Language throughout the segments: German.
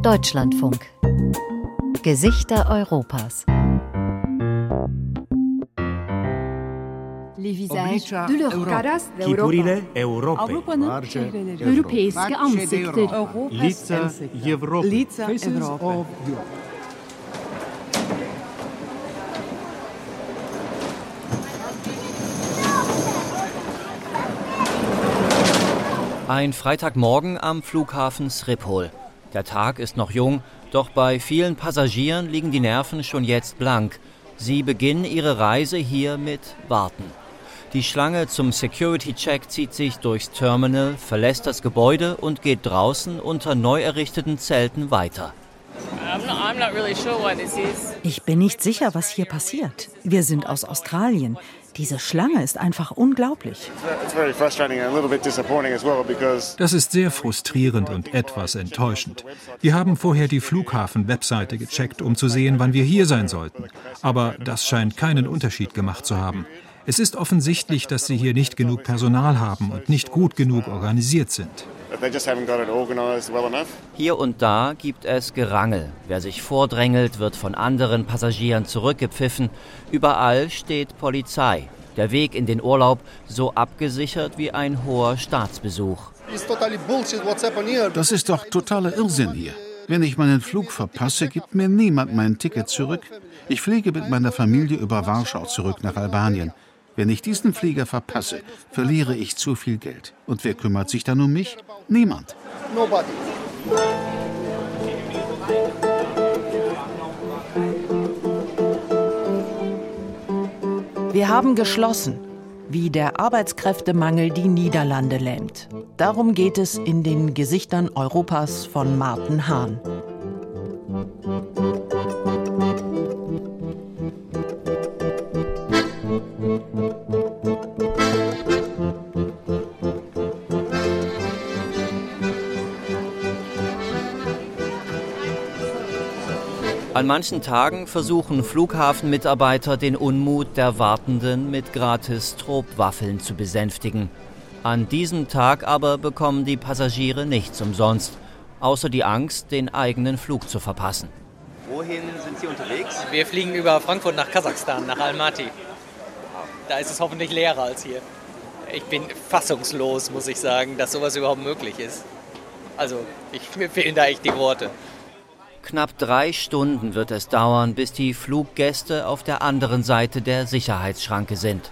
Deutschlandfunk. Gesichter Europas. Les visages de l'Europe. Figurile Europei. Avrupa'nın çehreleri. Europeiske ansikter. Лица Европы. Лица Европы. Ein Freitagmorgen am Flughafen Schiphol. Der Tag ist noch jung, doch bei vielen Passagieren liegen die Nerven schon jetzt blank. Sie beginnen ihre Reise hier mit Warten. Die Schlange zum Security-Check zieht sich durchs Terminal, verlässt das Gebäude und geht draußen unter neu errichteten Zelten weiter. Ich bin nicht sicher, was hier passiert. Wir sind aus Australien. Diese Schlange ist einfach unglaublich. Das ist sehr frustrierend und etwas enttäuschend. Wir haben vorher die Flughafen-Webseite gecheckt, um zu sehen, wann wir hier sein sollten. Aber das scheint keinen Unterschied gemacht zu haben. Es ist offensichtlich, dass sie hier nicht genug Personal haben und nicht gut genug organisiert sind. Hier und da gibt es Gerangel. Wer sich vordrängelt, wird von anderen Passagieren zurückgepfiffen. Überall steht Polizei. Der Weg in den Urlaub so abgesichert wie ein hoher Staatsbesuch. Das ist doch totaler Irrsinn hier. Wenn ich meinen Flug verpasse, gibt mir niemand mein Ticket zurück. Ich fliege mit meiner Familie über Warschau zurück nach Albanien. Wenn ich diesen Flieger verpasse, verliere ich zu viel Geld. Und wer kümmert sich dann um mich? Niemand. Wir haben geschlossen, wie der Arbeitskräftemangel die Niederlande lähmt. Darum geht es in den Gesichtern Europas von Martin Hahn. An manchen Tagen versuchen Flughafenmitarbeiter den Unmut der Wartenden mit gratis Tropwaffeln zu besänftigen. An diesem Tag aber bekommen die Passagiere nichts umsonst, außer die Angst, den eigenen Flug zu verpassen. Wohin sind Sie unterwegs? Wir fliegen über Frankfurt nach Kasachstan, nach Almaty. Da ist es hoffentlich leerer als hier. Ich bin fassungslos, muss ich sagen, dass sowas überhaupt möglich ist. Also, ich, mir fehlen da echt die Worte. Knapp drei Stunden wird es dauern, bis die Fluggäste auf der anderen Seite der Sicherheitsschranke sind.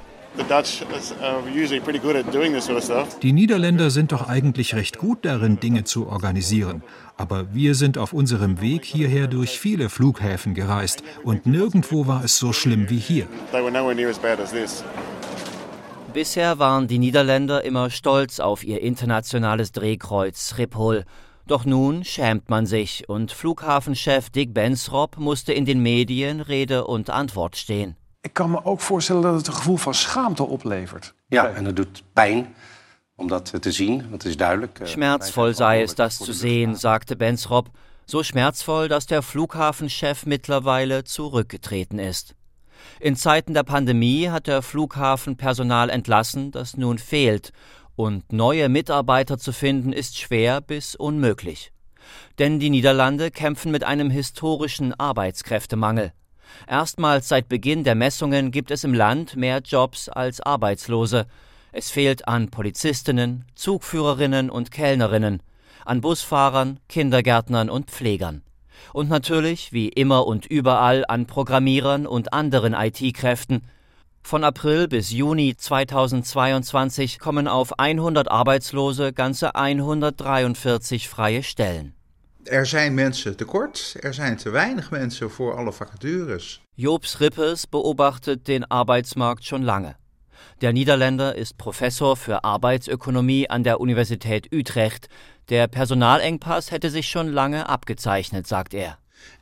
Die Niederländer sind doch eigentlich recht gut darin, Dinge zu organisieren. Aber wir sind auf unserem Weg hierher durch viele Flughäfen gereist und nirgendwo war es so schlimm wie hier. Bisher waren die Niederländer immer stolz auf ihr internationales Drehkreuz Schiphol. Doch nun schämt man sich und Flughafenchef Dick Bensrop musste in den Medien Rede und Antwort stehen. Ik kan me ook voorstellen dat het een gevoel van schaamte oplevert. Ja, en het doet pijn om dat te zien, want het is duidelijk. eh, Schmerzvoll sei es, das zu sehen, sagte Bensrop. So schmerzvoll, dass der Flughafenchef mittlerweile zurückgetreten ist. In Zeiten der Pandemie hat der Flughafen Personal entlassen, das nun fehlt. Und neue Mitarbeiter zu finden ist schwer bis unmöglich. Denn die Niederlande kämpfen mit einem historischen Arbeitskräftemangel. Erstmals seit Beginn der Messungen gibt es im Land mehr Jobs als Arbeitslose. Es fehlt an Polizistinnen, Zugführerinnen und Kellnerinnen, an Busfahrern, Kindergärtnern und Pflegern. Und natürlich, wie immer und überall, an Programmierern und anderen IT-Kräften. Von April bis Juni 2022 kommen auf 100 Arbeitslose ganze 143 freie Stellen. Er zijn mensen tekort, er zijn te weinig mensen voor alle vacatures. Jobs Rippes beobachtet den Arbeitsmarkt schon lange. Der Niederländer ist Professor für Arbeitsökonomie an der Universität Utrecht. Der Personalengpass hätte sich schon lange abgezeichnet, sagt er.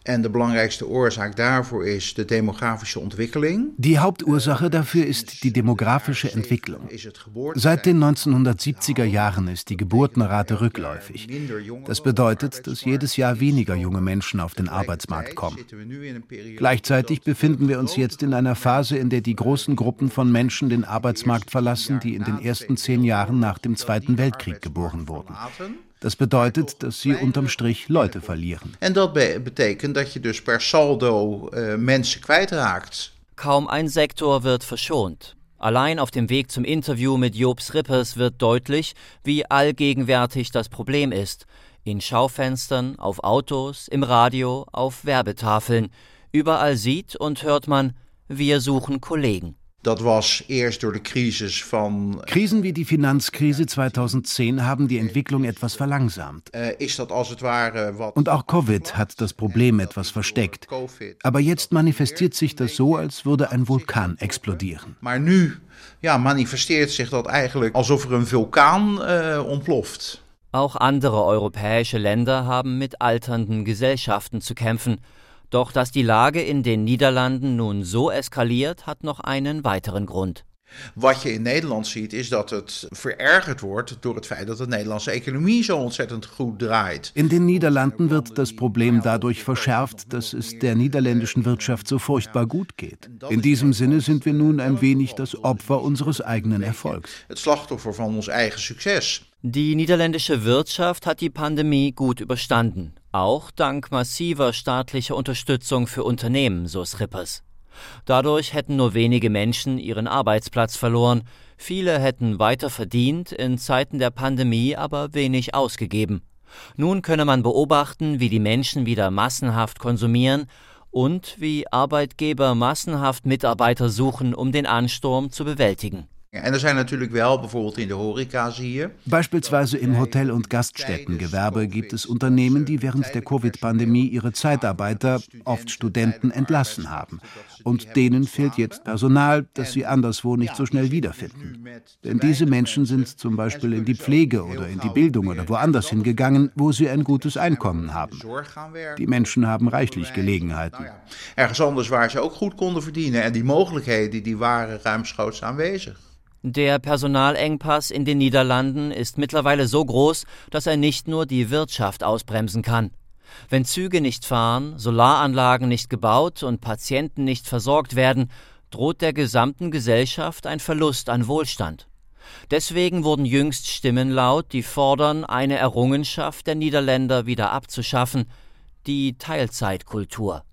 En de belangrijkste oorzaak daarvoor is de demografische ontwikkeling. Die Hauptursache dafür ist die demografische Entwicklung. Seit den 1970er Jahren ist die Geburtenrate rückläufig. Das bedeutet, dass jedes Jahr weniger junge Menschen auf den Arbeitsmarkt kommen. Gleichzeitig befinden wir uns jetzt in einer Phase, in der die großen Gruppen von Menschen den Arbeitsmarkt verlassen, die in den ersten zehn Jahren nach dem Zweiten Weltkrieg geboren wurden. Das bedeutet, dass sie unterm Strich Leute verlieren. En dat betekent dat je dus per saldo uh, mensen kwijtraakt. Kaum ein Sektor wird verschont. Allein auf dem Weg zum Interview mit Jobs Rippers wird deutlich, wie allgegenwärtig das Problem ist. In Schaufenstern, auf Autos, im Radio, auf Werbetafeln. Überall sieht und hört man, wir suchen Kollegen. Dat was eerst door de crisis van. Krisen wie die Finanzkrise 2010 haben die Entwicklung etwas verlangsamt. Is dat als het ware wat. Und auch Covid hat das Problem etwas versteckt. Aber jetzt manifestiert sich das so, als würde ein Vulkan explodieren. Maar nu ja, manifesteert sich dat eigenlijk alsof er een vulkaan uh, ontploft. Auch andere europäische Länder haben mit alternden Gesellschaften zu kämpfen. Doch dass die Lage in den Niederlanden nun so eskaliert, hat noch einen weiteren Grund. Wat je in Nederland ziet is dat het verergerd wordt door het feit dat de Nederlandse economie zo ontzettend goed draait. In den Niederlanden wird das Problem dadurch verschärft, dass es der niederländischen Wirtschaft so furchtbar gut geht. In diesem Sinne sind wir nun ein wenig das Opfer unseres eigenen Erfolgs. Het slachtoffer van ons eigen succes. Die niederländische Wirtschaft hat die Pandemie gut überstanden, auch dank massiver staatlicher Unterstützung für Unternehmen, so Srippers. Dadurch hätten nur wenige Menschen ihren Arbeitsplatz verloren, viele hätten weiter verdient, in Zeiten der Pandemie aber wenig ausgegeben. Nun könne man beobachten, wie die Menschen wieder massenhaft konsumieren und wie Arbeitgeber massenhaft Mitarbeiter suchen, um den Ansturm zu bewältigen. En er zijn natuurlijk wel, bijvoorbeeld in de horeca zie je. Beispielsweise im Hotel- und Gaststättengewerbe gibt es Unternehmen, die während der Covid-Pandemie ihre Zeitarbeiter, oft Studenten, entlassen haben. Und denen fehlt jetzt Personal, das sie anderswo nicht so schnell wiederfinden. Denn diese Menschen sind zum Beispiel in die Pflege oder in die Bildung oder woanders hingegangen, wo sie ein gutes Einkommen haben. Die Menschen haben reichlich Gelegenheiten. Ergens anders waar ze ook goed konden verdienen. En die mogelijkheden die waren ruimschoots aanwezig. Der Personalengpass in den Niederlanden ist mittlerweile so groß, dass er nicht nur die Wirtschaft ausbremsen kann. Wenn Züge nicht fahren, Solaranlagen nicht gebaut und Patienten nicht versorgt werden, droht der gesamten Gesellschaft ein Verlust an Wohlstand. Deswegen wurden jüngst Stimmen laut, die fordern, eine Errungenschaft der Niederländer wieder abzuschaffen, die Teilzeitkultur.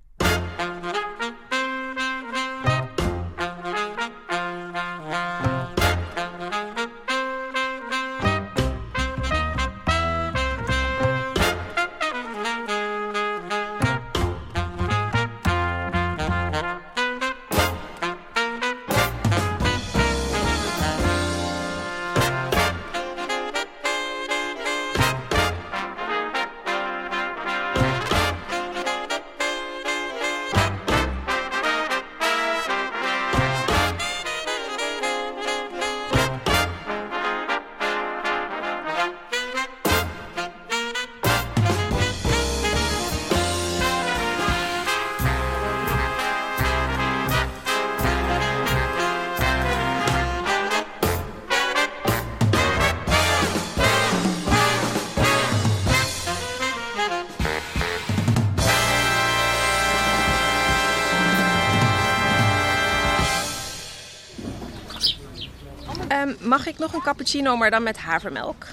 Ähm, mag ik nog een cappuccino, maar dan met havermelk?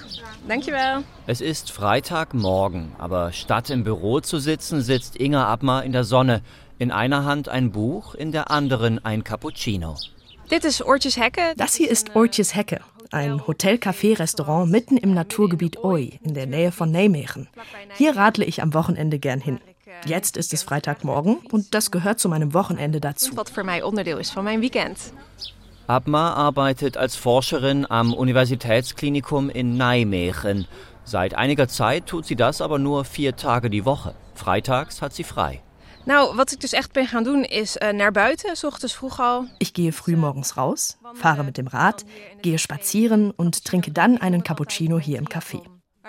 Dankjewel. Es ist Freitagmorgen, aber statt im Büro zu sitzen, sitzt Inga Abmar in der Sonne. In einer Hand ein Buch, in der anderen ein Cappuccino. Dit is Oortjes Hecke. Das hier ist Oortjes Hecke, ein Hotel-Café-Restaurant mitten im Naturgebiet Oi in der Nähe von Nijmegen. Hier radle ich am Wochenende gern hin. Jetzt ist es Freitagmorgen und das gehört zu meinem Wochenende dazu. Wat voor mij onderdeel is van mijn weekend. Abma arbeitet als Forscherin am Universitätsklinikum in Nijmegen. Seit einiger Zeit tut sie das aber nur vier Tage die Woche. Freitags hat sie frei. Nou, wat ik dus echt ben gaan doen is uh, naar buiten, s ochtends vroeg al. Ich gehe früh morgens raus, fahre mit dem Rad, gehe spazieren und trinke dann einen Cappuccino hier im Café.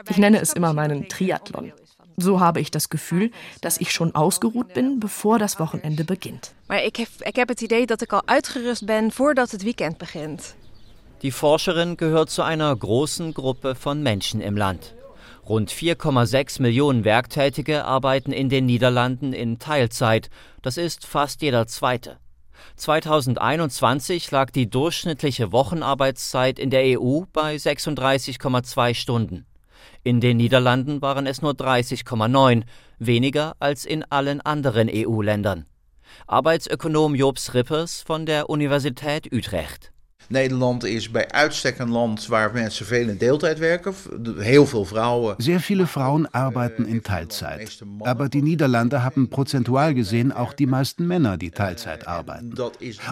Ich nenne es immer meinen Triathlon. So habe ich das Gefühl, dass ich schon ausgeruht bin, bevor das Wochenende beginnt. Maar ik heb, ik heb het idee dat ik al uitgerust ben voordat het weekend begint. Die Forscherin gehört zu einer großen Gruppe von Menschen im Land. Rund 4,6 Millionen Werktätige arbeiten in den Niederlanden in Teilzeit. Das ist fast jeder zweite. 2021 lag die durchschnittliche Wochenarbeitszeit in der EU bei 36,2 Stunden. In den Niederlanden waren es nur 30,9, weniger als in allen anderen EU-Ländern. Arbeitsökonom Jobs Rippers von der Universität Utrecht. Nederland is bij uitstek een land waar mensen veel in deeltijd werken. Heel veel vrouwen. Sehr viele Frauen arbeiten in Teilzeit. Aber die Niederlande haben prozentual gesehen auch die meisten Männer, die Teilzeit arbeiten.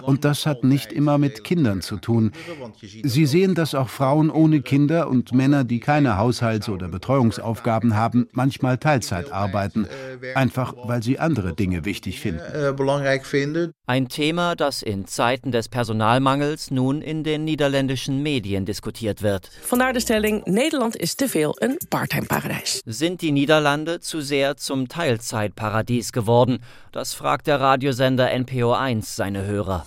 Und das hat nicht immer mit Kindern zu tun. Sie sehen, dass auch Frauen ohne Kinder und Männer, die keine Haushalts- oder Betreuungsaufgaben haben, manchmal Teilzeit arbeiten. Einfach weil sie andere Dinge wichtig finden. Ein Thema, das in Zeiten des Personalmangels nun in den niederländischen Medien diskutiert wird. Vandaar de stelling: Nederland is te veel een parttime paradijs. Sind die Niederlande zu sehr zum Teilzeitparadies geworden? Das fragt der Radiosender NPO1 seine Hörer.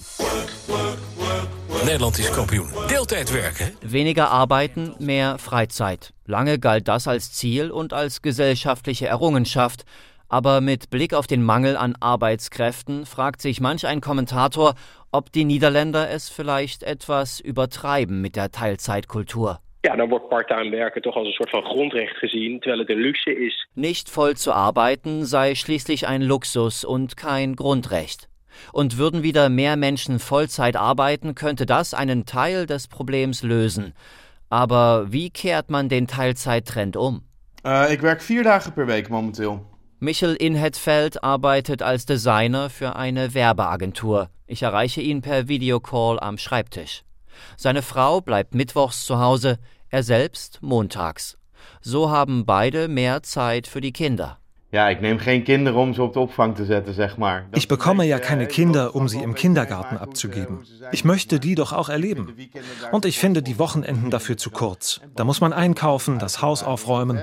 Nederland is kampioen. Deeltijd werken. Weniger arbeiten, mehr Freizeit. Lange galt das als Ziel und als gesellschaftliche Errungenschaft. Aber mit Blick auf den Mangel an Arbeitskräften fragt sich manch ein Kommentator, ob die Niederländer es vielleicht etwas übertreiben mit der Teilzeitkultur. Ja, dan wordt parttime werken toch als een soort van grondrecht gezien, terwijl het een luxe is. Nicht voll zu arbeiten sei schließlich ein Luxus und kein Grundrecht. Und würden wieder mehr Menschen Vollzeit arbeiten, könnte das einen Teil des Problems lösen. Aber wie kehrt man den Teilzeittrend um? Uh, ik werk vier dagen per week momenteel. Michel Inhetfeld arbeitet als Designer für eine Werbeagentur. Ich erreiche ihn per Videocall am Schreibtisch. Seine Frau bleibt mittwochs zu Hause, er selbst montags. So haben beide mehr Zeit für die Kinder. Ja, ich nehme geen Kinder, um sie op de opvang te zetten, zeg maar. Ich bekomme ja keine Kinder, um sie im Kindergarten abzugeben. Ich möchte die doch auch erleben. Und ich finde die Wochenenden dafür zu kurz. Da muss man einkaufen, das Haus aufräumen.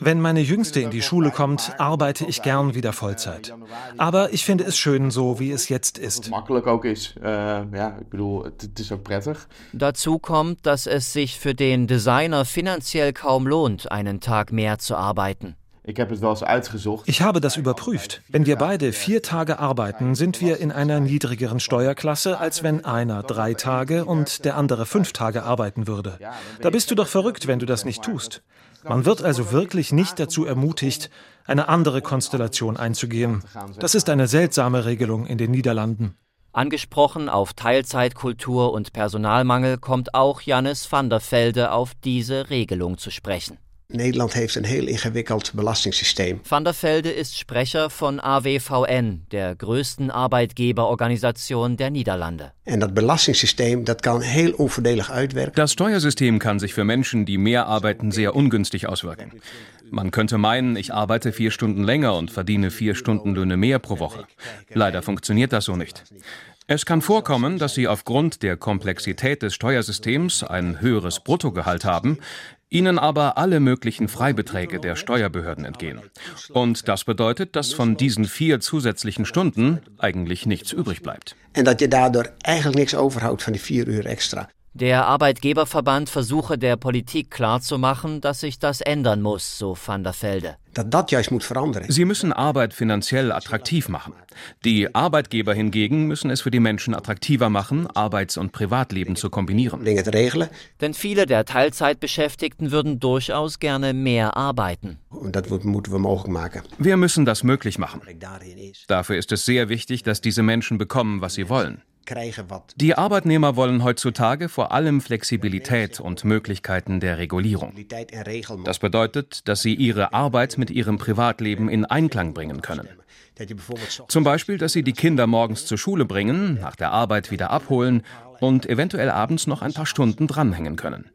Wenn meine Jüngste in die Schule kommt, arbeite ich gern wieder Vollzeit. Aber ich finde es schön, so wie es jetzt ist. Makkelijk ook is. Ja, ik bedoel, het is ook prettig. Dazu kommt, dass es sich für den Designer finanziell kaum lohnt, einen Tag mehr zu arbeiten. Ich habe es wel eens uitgezocht. Ich habe das überprüft. Wenn wir beide vier Tage arbeiten, sind wir in einer niedrigeren Steuerklasse, als wenn einer drei Tage und der andere fünf Tage arbeiten würde. Da bist du doch verrückt, wenn du das nicht tust. Man wird also wirklich nicht dazu ermutigt, eine andere Konstellation einzugehen. Das ist eine seltsame Regelung in den Niederlanden. Angesprochen auf Teilzeitkultur und Personalmangel kommt auch Jannis van der Velde auf diese Regelung zu sprechen. Nederland heeft een heel ingewikkeld belastingssysteem. Van der Velde ist Sprecher von AWVN, der größten Arbeitgeberorganisation der Niederlande. En dat belastingssysteem dat kan heel onvoordelig uitwerken. Das Steuersystem kann sich für Menschen, die mehr arbeiten, sehr ungünstig auswirken. Man könnte meinen, ich arbeite vier Stunden länger und verdiene vier Stundenlöhne mehr pro Woche. Leider funktioniert das so nicht. Es kann vorkommen, dass Sie aufgrund der Komplexität des Steuersystems ein höheres Bruttogehalt haben, Ihnen aber alle möglichen Freibeträge der Steuerbehörden entgehen. Und das bedeutet, dass von diesen vier zusätzlichen Stunden eigentlich nichts übrig bleibt. En dat je daardoor eigenlijk niks overhoudt van die vier uur extra. Der Arbeitgeberverband versuche der Politik klarzumachen, dass sich das ändern muss, so van der Velde. Sie müssen Arbeit finanziell attraktiv machen. Die Arbeitgeber hingegen müssen es für die Menschen attraktiver machen, Arbeits- und Privatleben zu kombinieren. Denn viele der Teilzeitbeschäftigten würden durchaus gerne mehr arbeiten. Und. Wir müssen das möglich machen. Dafür ist es sehr wichtig, dass diese Menschen bekommen, was sie wollen. Die Arbeitnehmer wollen heutzutage vor allem Flexibilität und Möglichkeiten der Regulierung. Das bedeutet, dass sie ihre Arbeit mit ihrem Privatleben in Einklang bringen können. Zum Beispiel, dass sie die Kinder morgens zur Schule bringen, nach der Arbeit wieder abholen und eventuell abends noch ein paar Stunden dranhängen können.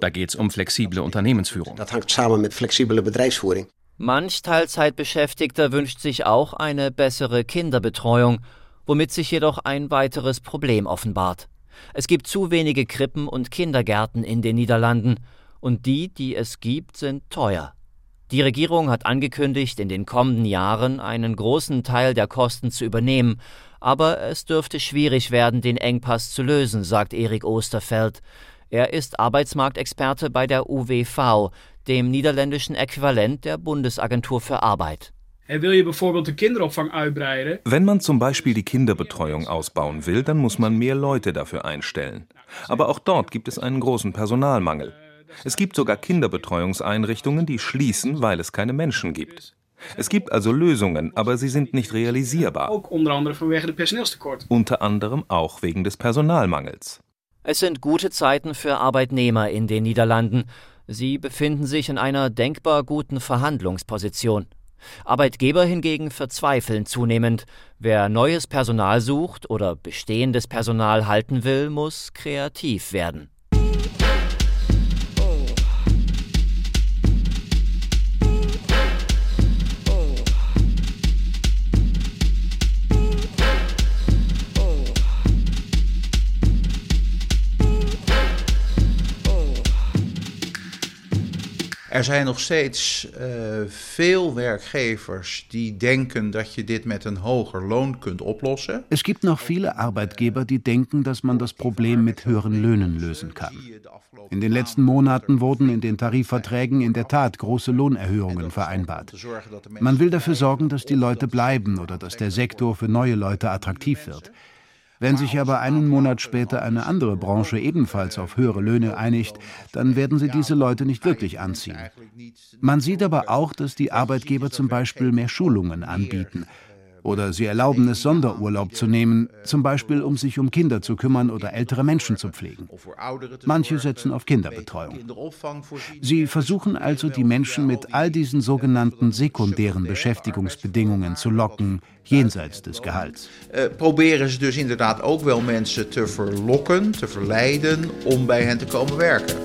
Da geht es um flexible Unternehmensführung. Dat hangt samen met flexibele bedrijfsvoering. Manch Teilzeitbeschäftigter wünscht sich auch eine bessere Kinderbetreuung womit sich jedoch ein weiteres Problem offenbart. Es gibt zu wenige Krippen und Kindergärten in den Niederlanden, und die, die es gibt, sind teuer. Die Regierung hat angekündigt, in den kommenden Jahren einen großen Teil der Kosten zu übernehmen, aber es dürfte schwierig werden, den Engpass zu lösen, sagt Erik Osterfeld. Er ist Arbeitsmarktexperte bei der UWV, dem niederländischen Äquivalent der Bundesagentur für Arbeit. Wenn man zum Beispiel die Kinderbetreuung ausbauen will, dann muss man mehr Leute dafür einstellen. Aber auch dort gibt es einen großen Personalmangel. Es gibt sogar Kinderbetreuungseinrichtungen, die schließen, weil es keine Menschen gibt. Es gibt also Lösungen, aber sie sind nicht realisierbar. Unter anderem auch wegen des Personalmangels. Es sind gute Zeiten für Arbeitnehmer in den Niederlanden. Sie befinden sich in einer denkbar guten Verhandlungsposition. Arbeitgeber hingegen verzweifeln zunehmend. Wer neues Personal sucht oder bestehendes Personal halten will, muss kreativ werden. Er zijn nog steeds uh, veel werkgevers die denken dat je dit met een hoger loon kunt oplossen. Es gibt noch viele Arbeitgeber, die denken, dass man das Problem mit höheren Löhnen lösen kann. In den letzten Monaten wurden in den Tarifverträgen in der Tat große Lohnerhöhungen vereinbart. Man will dafür sorgen, dass die Leute bleiben oder dass der Sektor für neue Leute attraktiv wird. Wenn sich aber einen Monat später eine andere Branche ebenfalls auf höhere Löhne einigt, dann werden sie diese Leute nicht wirklich anziehen. Man sieht aber auch, dass die Arbeitgeber zum Beispiel mehr Schulungen anbieten oder sie erlauben es, Sonderurlaub zu nehmen, zum Beispiel um sich um Kinder zu kümmern oder ältere Menschen zu pflegen. Manche setzen auf Kinderbetreuung. Sie versuchen also, die Menschen mit all diesen sogenannten sekundären Beschäftigungsbedingungen zu locken, jenseits des Gehalts. Uh, proberen ze dus inderdaad ook wel mensen te verlokken, te verleiden om bij hen te komen werken.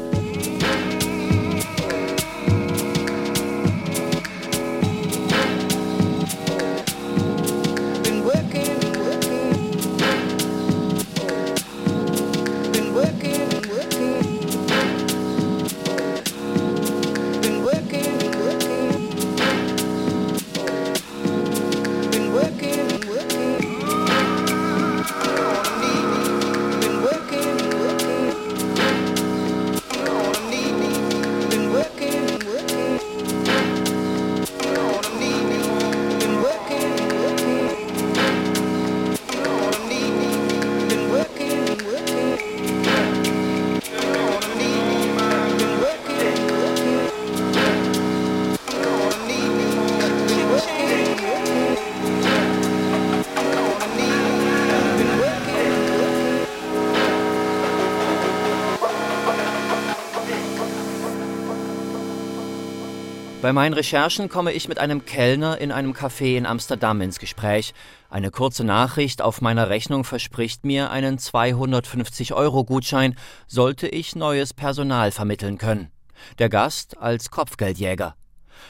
Bei meinen Recherchen komme ich mit einem Kellner in einem Café in Amsterdam ins Gespräch. Eine kurze Nachricht auf meiner Rechnung verspricht mir einen 250-Euro-Gutschein, sollte ich neues Personal vermitteln können. Der Gast als Kopfgeldjäger.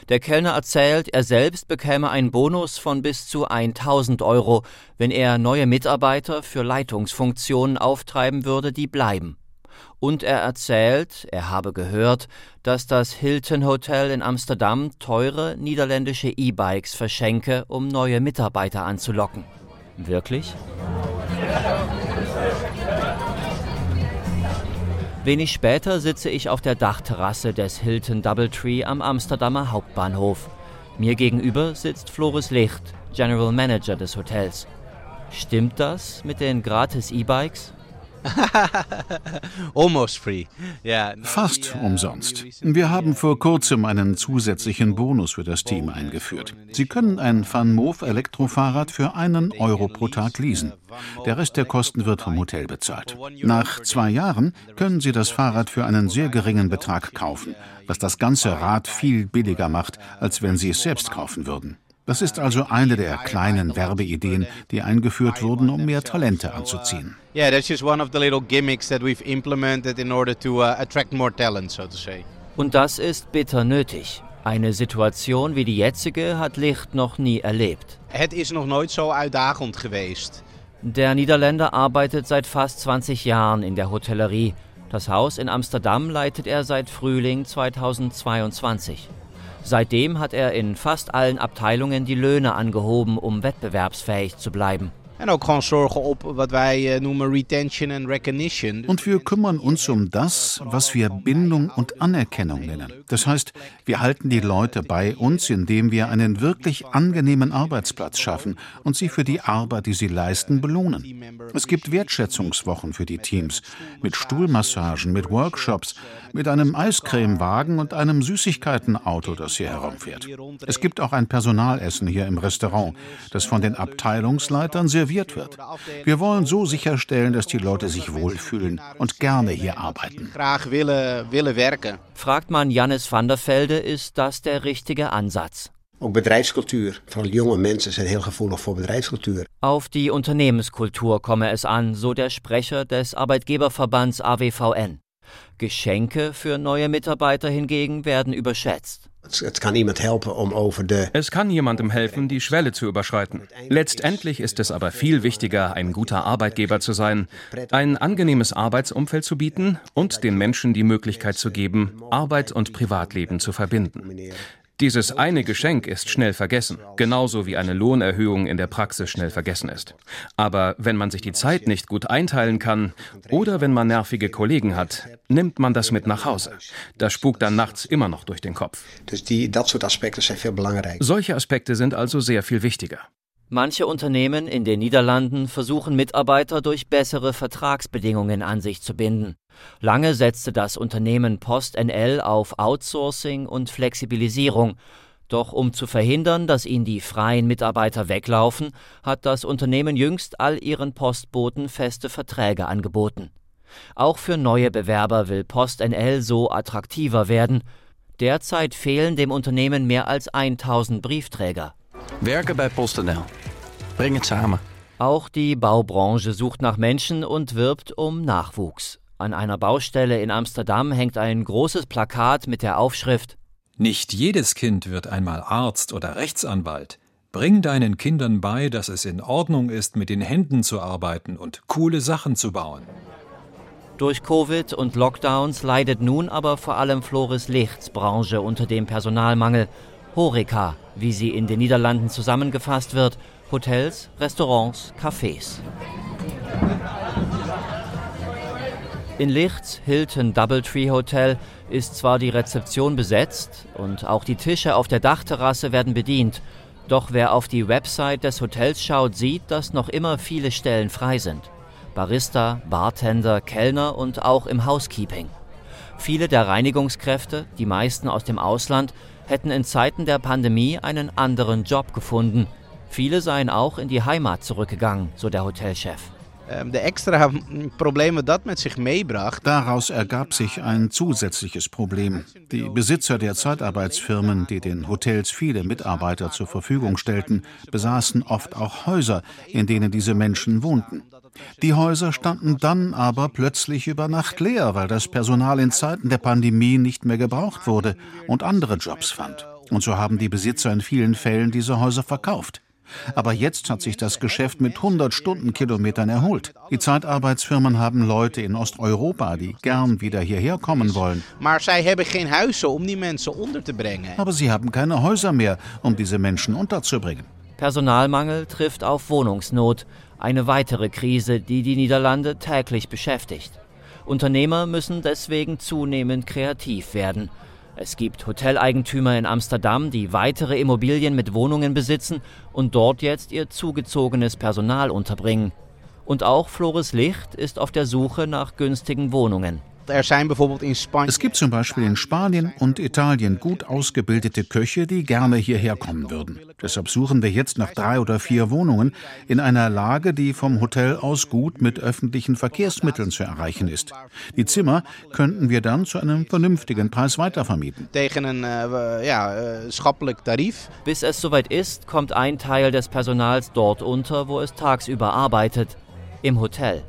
Der Kellner erzählt, er selbst bekäme einen Bonus von bis zu 1000 Euro, wenn er neue Mitarbeiter für Leitungsfunktionen auftreiben würde, die bleiben. Und er erzählt, er habe gehört, dass das Hilton Hotel in Amsterdam teure niederländische E-Bikes verschenke, um neue Mitarbeiter anzulocken. Wirklich? Wenig später sitze ich auf der Dachterrasse des Hilton Doubletree am Amsterdamer Hauptbahnhof. Mir gegenüber sitzt Floris Licht, General Manager des Hotels. Stimmt das mit den gratis E-Bikes? Fast umsonst. Wir haben vor kurzem einen zusätzlichen Bonus für das Team eingeführt. Sie können ein Van Moof Elektrofahrrad für einen Euro pro Tag leasen. Der Rest der Kosten wird vom Hotel bezahlt. Nach zwei Jahren können Sie das Fahrrad für einen sehr geringen Betrag kaufen, was das ganze Rad viel billiger macht, als wenn Sie es selbst kaufen würden. Das ist also eine der kleinen Werbeideen, die eingeführt wurden, um mehr Talente anzuziehen. Yeah, that's just one of the little gimmicks that we've implemented in order to uh, attract more talent, so to say. Und das ist bitter nötig. Eine Situation wie die jetzige hat Licht noch nie erlebt. Het is nog nooit zo uitdagend geweest. Der Niederländer arbeitet seit fast 20 Jahren in der Hotellerie. Das Haus in Amsterdam leitet er seit Frühling 2022. Seitdem hat er in fast allen Abteilungen die Löhne angehoben, um wettbewerbsfähig zu bleiben. En ook gewoon zorgen op wat wij eh, noemen retention and recognition. Und wir kümmern uns um das, was wir Bindung und Anerkennung nennen. Das heißt, wir halten die Leute bei uns, indem wir einen wirklich angenehmen Arbeitsplatz schaffen und sie für die Arbeit, die sie leisten, belohnen. Es gibt Wertschätzungswochen für die Teams mit Stuhlmassagen, mit Workshops, mit einem Eiscremewagen und einem Süßigkeitenauto, das hier herumfährt. Es gibt auch ein Personalessen hier im Restaurant, das von den Abteilungsleitern sehr serviert wird. Wir wollen so sicherstellen, dass die Leute sich wohlfühlen und gerne hier arbeiten. Fragt man Jannis van der Velde, ist das der richtige Ansatz. Auch Bedrijfskultuur. Vor allem junge Menschen sind heel gevoelig voor bedrijfscultuur. Auf die Unternehmenskultur komme es an, so der Sprecher des Arbeitgeberverbands AWVN. Geschenke für neue Mitarbeiter hingegen werden überschätzt. Es kann jemandem helfen, die Schwelle zu überschreiten. Letztendlich ist es aber viel wichtiger, ein guter Arbeitgeber zu sein, ein angenehmes Arbeitsumfeld zu bieten und den Menschen die Möglichkeit zu geben, Arbeit und Privatleben zu verbinden. Dieses eine Geschenk ist schnell vergessen, genauso wie eine Lohnerhöhung in der Praxis schnell vergessen ist. Aber wenn man sich die Zeit nicht gut einteilen kann oder wenn man nervige Kollegen hat, nimmt man das mit nach Hause. Das spukt dann nachts immer noch durch den Kopf. Solche Aspekte sind also sehr viel wichtiger. Manche Unternehmen in den Niederlanden versuchen Mitarbeiter durch bessere Vertragsbedingungen an sich zu binden. Lange setzte das Unternehmen PostNL auf Outsourcing und Flexibilisierung. Doch um zu verhindern, dass ihnen die freien Mitarbeiter weglaufen, hat das Unternehmen jüngst all ihren Postboten feste Verträge angeboten. Auch für neue Bewerber will PostNL so attraktiver werden. Derzeit fehlen dem Unternehmen mehr als 1000 Briefträger. Werken bei PostNL. Bring het samen. Auch die Baubranche sucht nach Menschen und wirbt um Nachwuchs. An einer Baustelle in Amsterdam hängt ein großes Plakat mit der Aufschrift Nicht jedes Kind wird einmal Arzt oder Rechtsanwalt. Bring deinen Kindern bei, dass es in Ordnung ist, mit den Händen zu arbeiten und coole Sachen zu bauen. Durch Covid und Lockdowns leidet nun aber vor allem Floris Lichts Branche unter dem Personalmangel. Horeca, wie sie in den Niederlanden zusammengefasst wird, Hotels, Restaurants, Cafés. In Lichts Hilton Doubletree Hotel ist zwar die Rezeption besetzt und auch die Tische auf der Dachterrasse werden bedient, doch wer auf die Website des Hotels schaut, sieht, dass noch immer viele Stellen frei sind. Barista, Bartender, Kellner und auch im Housekeeping. Viele der Reinigungskräfte, die meisten aus dem Ausland, hätten in Zeiten der Pandemie einen anderen Job gefunden. Viele seien auch in die Heimat zurückgegangen, so der Hotelchef. Ähm, de extra Probleme dat met sich meebracht. Daraus ergab sich ein zusätzliches Problem. Die Besitzer der Zeitarbeitsfirmen, die den Hotels viele Mitarbeiter zur Verfügung stellten, besaßen oft auch Häuser, in denen diese Menschen wohnten. Die Häuser standen dann aber plötzlich über Nacht leer, weil das Personal in Zeiten der Pandemie nicht mehr gebraucht wurde und andere Jobs fand. Und so haben die Besitzer in vielen Fällen diese Häuser verkauft. Aber jetzt hat sich das Geschäft mit 100 Stundenkilometern erholt. Die Zeitarbeitsfirmen haben Leute in Osteuropa, die gern wieder hierher kommen wollen. Aber sie haben keine Häuser mehr, um diese Menschen unterzubringen. Personalmangel trifft auf Wohnungsnot, eine weitere Krise, die die Niederlande täglich beschäftigt. Unternehmer müssen deswegen zunehmend kreativ werden. Es gibt Hoteleigentümer in Amsterdam, die weitere Immobilien mit Wohnungen besitzen und dort jetzt ihr zugezogenes Personal unterbringen. Und auch Flores Licht ist auf der Suche nach günstigen Wohnungen. Es gibt zum Beispiel in Spanien und Italien gut ausgebildete Köche, die gerne hierher kommen würden. Deshalb suchen wir jetzt nach drei oder vier Wohnungen in einer Lage, die vom Hotel aus gut mit öffentlichen Verkehrsmitteln zu erreichen ist. Die Zimmer könnten wir dann zu einem vernünftigen Preis weitervermieten. Schappelijk tarief. Bis es soweit ist, kommt ein Teil des Personals dort unter, wo es tagsüber arbeitet, im Hotel.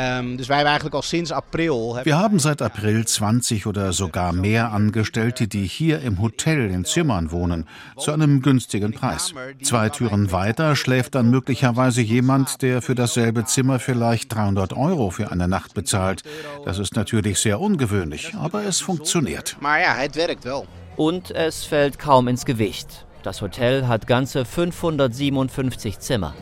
Ähm. Wir haben seit April 20 oder sogar mehr Angestellte, die hier im Hotel in Zimmern wohnen, zu einem günstigen Preis. Zwei Türen weiter schläft dann möglicherweise jemand, der für dasselbe Zimmer vielleicht 300 Euro für eine Nacht bezahlt. Das ist natürlich sehr ungewöhnlich, aber es funktioniert. Und es fällt kaum ins Gewicht. Das Hotel hat ganze 557 Zimmer.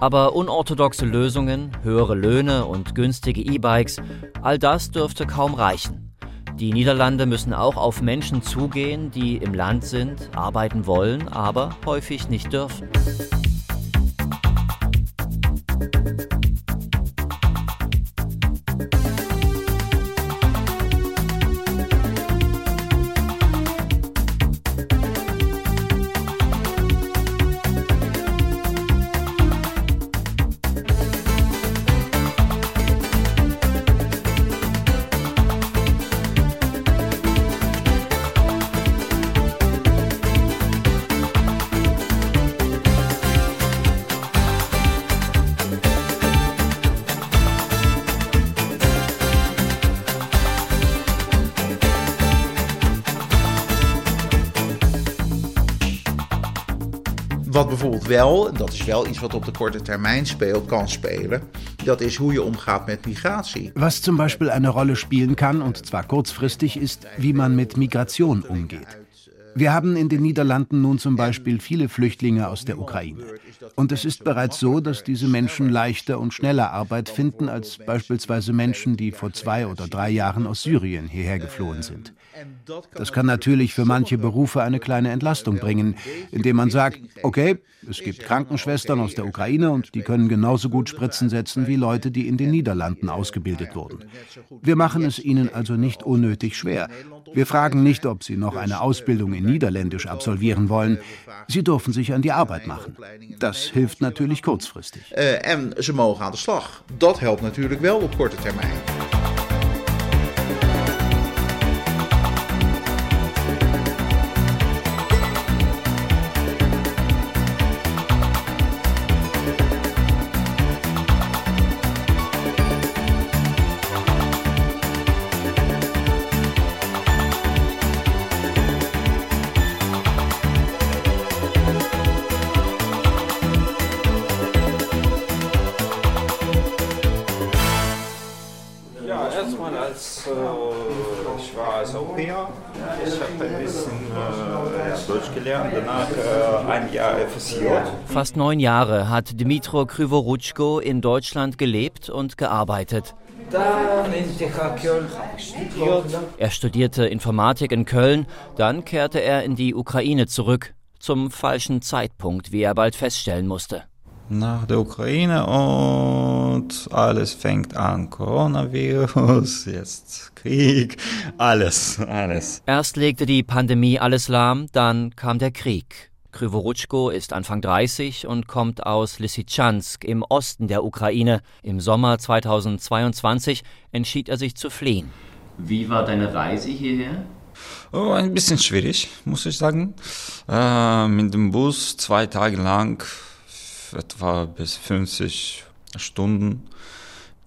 Aber unorthodoxe Lösungen, höhere Löhne und günstige E-Bikes, all das dürfte kaum reichen. Die Niederlande müssen auch auf Menschen zugehen, die im Land sind, arbeiten wollen, aber häufig nicht dürfen. Bijvoorbeeld wel, dat is wel iets wat op de korte termijn speelt, kan spelen, dat is hoe je omgaat met migratie. Was zum Beispiel eine Rolle spielen kann, und zwar kurzfristig, ist, wie man mit Migration umgeht. Wir haben in den Niederlanden nun zum Beispiel viele Flüchtlinge aus der Ukraine. Und es ist bereits so, dass diese Menschen leichter und schneller Arbeit finden als beispielsweise Menschen, die vor zwei oder drei Jahren aus Syrien hierher geflohen sind. Das kann natürlich für manche Berufe eine kleine Entlastung bringen, indem man sagt, okay, es gibt Krankenschwestern aus der Ukraine und die können genauso gut Spritzen setzen wie Leute, die in den Niederlanden ausgebildet wurden. Wir machen es ihnen also nicht unnötig schwer. Wir fragen nicht, ob sie noch eine Ausbildung in Niederländisch absolvieren wollen. Sie dürfen sich an die Arbeit machen. Das hilft natürlich kurzfristig. Uh, en ze mogen aan de slag. Dat helpt natuurlijk wel op korte termijn. Fast neun Jahre hat Dmitro Kryvorutschko in Deutschland gelebt und gearbeitet. Er studierte Informatik in Köln, dann kehrte er in die Ukraine zurück, zum falschen Zeitpunkt, wie er bald feststellen musste. Nach der Ukraine und alles fängt an. Coronavirus, jetzt Krieg, alles, alles. Erst legte die Pandemie alles lahm, dann kam der Krieg. Kryvorutschko ist Anfang 30 und kommt aus Lysychansk im Osten der Ukraine. Im Sommer 2022 entschied er sich zu fliehen. Wie war deine Reise hierher? Oh, ein bisschen schwierig, muss ich sagen. Äh, mit dem Bus zwei Tage lang, etwa bis 50 Stunden.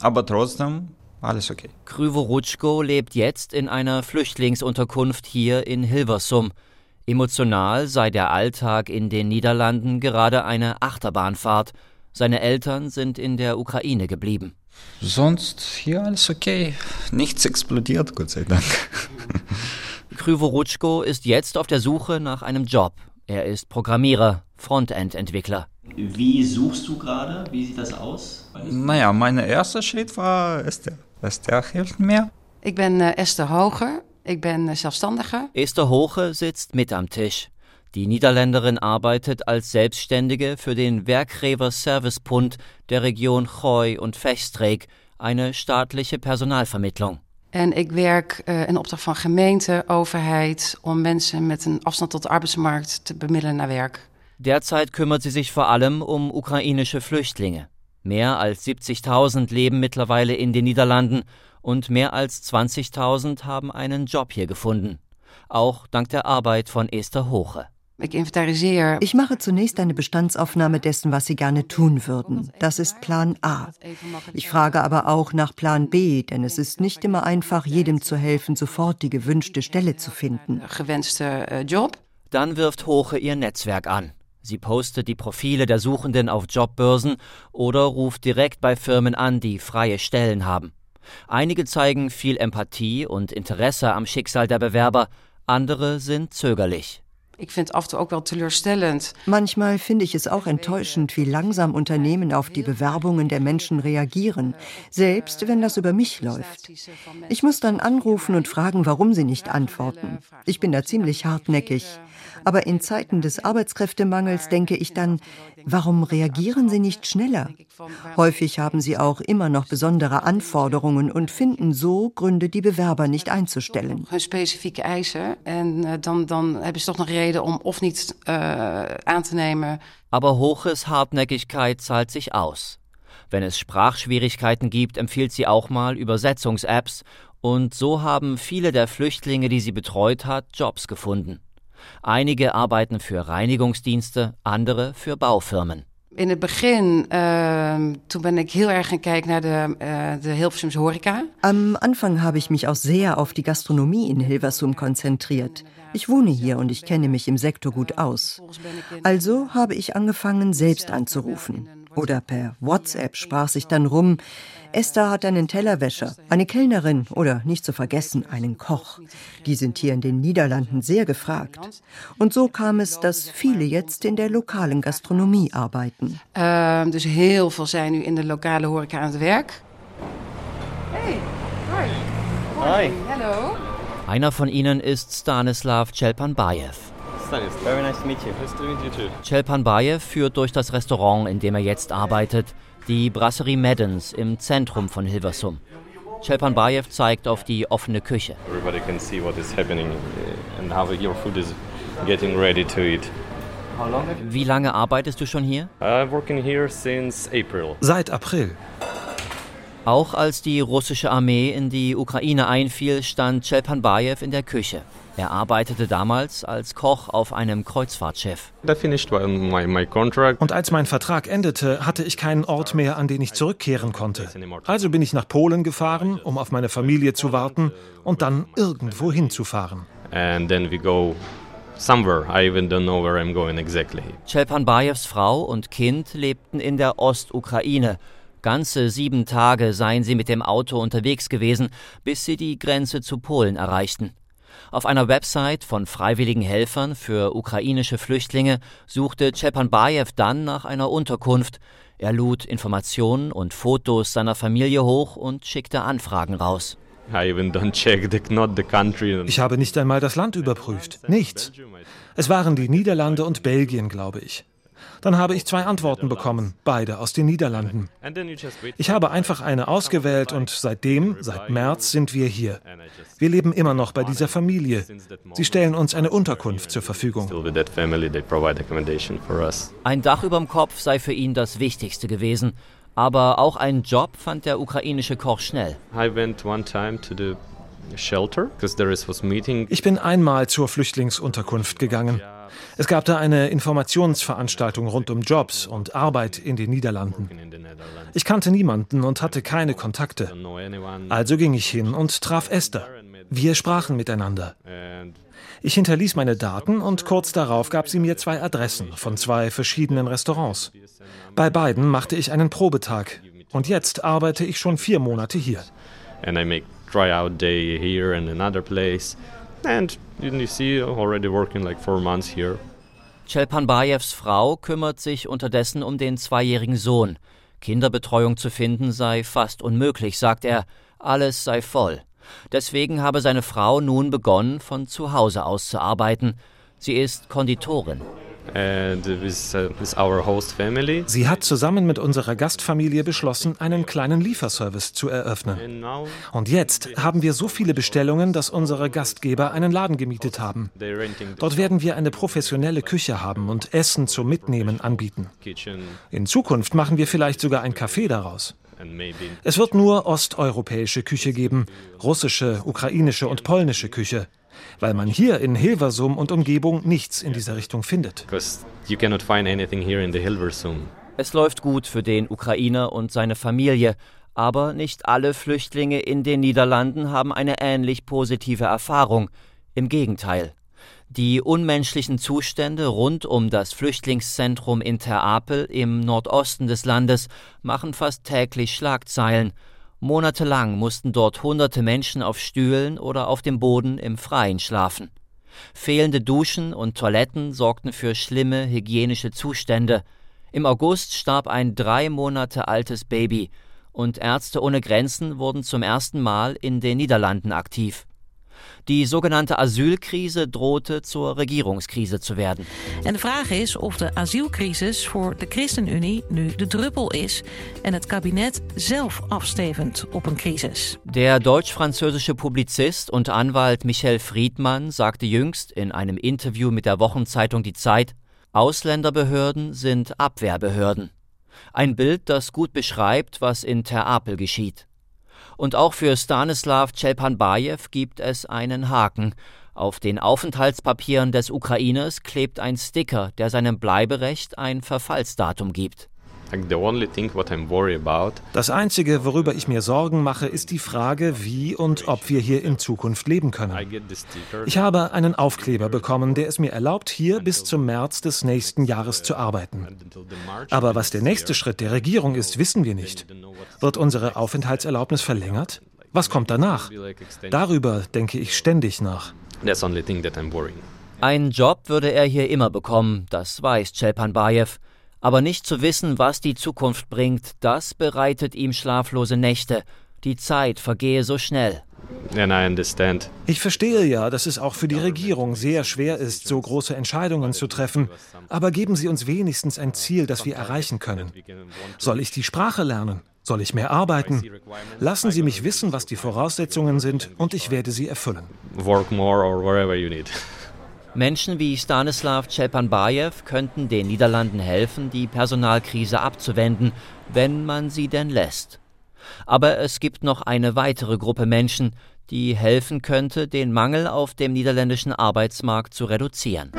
Aber trotzdem, alles okay. Kryvorutschko lebt jetzt in einer Flüchtlingsunterkunft hier in Hilversum. Emotional sei der Alltag in den Niederlanden gerade eine Achterbahnfahrt. Seine Eltern sind in der Ukraine geblieben. Sonst hier alles okay. Nichts explodiert, Gott sei Dank. Kryvorutschko ist jetzt auf der Suche nach einem Job. Er ist Programmierer, Frontend-Entwickler. Wie suchst du gerade? Wie sieht das aus? Naja, mein erster Schritt war Esther. Esther hilft mir. Ich bin uh, Esther Hoger. Ich bin Selbstständige. Esther Hoche sitzt mit am Tisch. Die Niederländerin arbeitet als Selbstständige für den Werkgever Servicepund der Region Gooi und Veststreek, eine staatliche Personalvermittlung. En ik werk uh, in opdracht van gemeente, overheid, om mensen met een afstand tot de arbeidsmarkt te bemiddelen naar werk. Derzeit kümmert sie sich vor allem um ukrainische Flüchtlinge. Mehr als 70.000 leben mittlerweile in den Niederlanden und mehr als 20.000 haben einen Job hier gefunden. Auch dank der Arbeit von Esther Hoche. Ich mache zunächst eine Bestandsaufnahme dessen, was Sie gerne tun würden. Das ist Plan A. Ich frage aber auch nach Plan B, denn es ist nicht immer einfach, jedem zu helfen, sofort die gewünschte Stelle zu finden. Dann wirft Hoche ihr Netzwerk an. Sie postet die Profile der Suchenden auf Jobbörsen oder ruft direkt bei Firmen an, die freie Stellen haben. Einige zeigen viel Empathie und Interesse am Schicksal der Bewerber, andere sind zögerlich. Ich finde toe ook wel teleurstellend. Manchmal finde ich es auch enttäuschend, wie langsam Unternehmen auf die Bewerbungen der Menschen reagieren, selbst wenn das über mich läuft. Ich muss dann anrufen und fragen, warum sie nicht antworten. Ich bin da ziemlich hartnäckig. Aber in Zeiten des Arbeitskräftemangels denke ich dann, warum reagieren sie nicht schneller? Häufig haben sie auch immer noch besondere Anforderungen und finden so Gründe, die Bewerber nicht einzustellen. Spezifische Eisen und eh, dann, dann haben sie doch noch Reden, um of nicht äh, anzunehmen. Aber Hoches Hartnäckigkeit zahlt sich aus. Wenn es Sprachschwierigkeiten gibt, empfiehlt sie auch mal Übersetzungs-Apps und so haben viele der Flüchtlinge, die sie betreut hat, Jobs gefunden. Einige arbeiten für Reinigungsdienste, andere für Baufirmen. In het begin, uh, toen ben ik heel erg gaan kijken naar de, uh, de Hilversums Horeca. Am Anfang habe ich mich auch sehr auf die Gastronomie in Hilversum konzentriert. Ich wohne hier und ich kenne mich im Sektor gut aus. Also habe ich angefangen, selbst anzurufen. Oder per WhatsApp sprach sich dann rum, Esther hat einen Tellerwäscher, eine Kellnerin oder nicht zu vergessen einen Koch. Die sind hier in den Niederlanden sehr gefragt. Und so kam es, dass viele jetzt in der lokalen Gastronomie arbeiten. Uh, dus heel veel zijn nu in de lokale horeca aan het werk. Hey, hi. Hi. Hello. Einer von ihnen ist Stanislav Chelpanbayev. Very nice to meet you. Nice to meet you too. Chelpanbayev führt durch das Restaurant, in dem er jetzt arbeitet, die Brasserie Maddens im Zentrum von Hilversum. Chelpanbayev zeigt auf die offene Küche. Everybody can see what is happening and how your food is getting ready to eat. Wie lange arbeitest du schon hier? I'm working here since April. Seit April. Auch als die russische Armee in die Ukraine einfiel, stand Chelpanbayev in der Küche. Er arbeitete damals als Koch auf einem Kreuzfahrtschiff. Und als mein Vertrag endete, hatte ich keinen Ort mehr, an den ich zurückkehren konnte. Also bin ich nach Polen gefahren, um auf meine Familie zu warten und dann irgendwo hinzufahren. And then we go somewhere. I even don't know where I'm going exactly. Chelpanbayevs Frau und Kind lebten in der Ostukraine. Ganze sieben Tage seien sie mit dem Auto unterwegs gewesen, bis sie die Grenze zu Polen erreichten. Auf einer Website von freiwilligen Helfern für ukrainische Flüchtlinge suchte Chepanbayev dann nach einer Unterkunft. Er lud Informationen und Fotos seiner Familie hoch und schickte Anfragen raus. Ich habe nicht einmal das Land überprüft. Nichts. Es waren die Niederlande und Belgien, glaube ich. Dann habe ich zwei Antworten bekommen, beide aus den Niederlanden. Ich habe einfach eine ausgewählt und seitdem, seit März, sind wir hier. Wir leben immer noch bei dieser Familie. Sie stellen uns eine Unterkunft zur Verfügung. Ein Dach überm Kopf sei für ihn das Wichtigste gewesen. Aber auch einen Job fand der ukrainische Koch schnell. Ich bin einmal zur Flüchtlingsunterkunft gegangen. Es gab da eine Informationsveranstaltung rund um Jobs und Arbeit in den Niederlanden. Ich kannte niemanden und hatte keine Kontakte. Also ging ich hin und traf Esther. Wir sprachen miteinander. Ich hinterließ meine Daten und kurz darauf gab sie mir zwei Adressen von zwei verschiedenen Restaurants. Bei beiden machte ich einen Probetag und jetzt arbeite ich schon vier Monate hier. And I make tryout day here and another place. And you see, already working like four months here. Chelpanbayevs Frau kümmert sich unterdessen um den zweijährigen Sohn. Kinderbetreuung zu finden sei fast unmöglich, sagt er. Alles sei voll. Deswegen habe seine Frau nun begonnen, von zu Hause aus zu arbeiten. Sie ist Konditorin. Uh, Sie hat zusammen mit unserer Gastfamilie beschlossen, einen kleinen Lieferservice zu eröffnen. Und jetzt haben wir so viele Bestellungen, dass unsere Gastgeber einen Laden gemietet haben. Dort werden wir eine professionelle Küche haben und Essen zum Mitnehmen anbieten. In Zukunft machen wir vielleicht sogar ein Café daraus. Es wird nur osteuropäische Küche geben, russische, ukrainische und polnische Küche weil man hier in Hilversum und Umgebung nichts in dieser Richtung findet. Es läuft gut für den Ukrainer und seine Familie, aber nicht alle Flüchtlinge in den Niederlanden haben eine ähnlich positive Erfahrung. Im Gegenteil. Die unmenschlichen Zustände rund um das Flüchtlingszentrum in Ter Apel im Nordosten des Landes machen fast täglich Schlagzeilen. Monatelang mussten dort hunderte Menschen auf Stühlen oder auf dem Boden im Freien schlafen. Fehlende Duschen und Toiletten sorgten für schlimme hygienische Zustände. Im August starb ein drei Monate altes Baby und Ärzte ohne Grenzen wurden zum ersten Mal in den Niederlanden aktiv. Die sogenannte Asylkrise drohte zur Regierungskrise zu werden. En de vraag is of de asielcrisis voor de ChristenUnie nu de druppel is en het kabinet zelf afstevend op een crisis. Der deutsch-französische Publizist und Anwalt Michel Friedmann sagte jüngst in einem Interview mit der Wochenzeitung Die Zeit, Ausländerbehörden sind Abwehrbehörden. Ein Bild, das gut beschreibt, was in Ter Apel geschieht. Und auch für Stanislav Czelpanbajew gibt es einen Haken. Auf den Aufenthaltspapieren des Ukrainers klebt ein Sticker, der seinem Bleiberecht ein Verfallsdatum gibt. Das Einzige, worüber ich mir Sorgen mache, ist die Frage, wie und ob wir hier in Zukunft leben können. Ich habe einen Aufkleber bekommen, der es mir erlaubt, hier bis zum März des nächsten Jahres zu arbeiten. Aber was der nächste Schritt der Regierung ist, wissen wir nicht. Wird unsere Aufenthaltserlaubnis verlängert? Was kommt danach? Darüber denke ich ständig nach. Einen Job würde er hier immer bekommen, das weiß Czelpanbajew. Aber nicht zu wissen, was die Zukunft bringt, das bereitet ihm schlaflose Nächte. Die Zeit vergehe so schnell. Ich verstehe ja, dass es auch für die Regierung sehr schwer ist, so große Entscheidungen zu treffen. Aber geben Sie uns wenigstens ein Ziel, das wir erreichen können. Soll ich die Sprache lernen? Soll ich mehr arbeiten? Lassen Sie mich wissen, was die Voraussetzungen sind, und ich werde sie erfüllen. Work more or wherever you need. Menschen wie Stanislav Czelpanbajew könnten den Niederlanden helfen, die Personalkrise abzuwenden, wenn man sie denn lässt. Aber es gibt noch eine weitere Gruppe Menschen, die helfen könnte, den Mangel auf dem niederländischen Arbeitsmarkt zu reduzieren.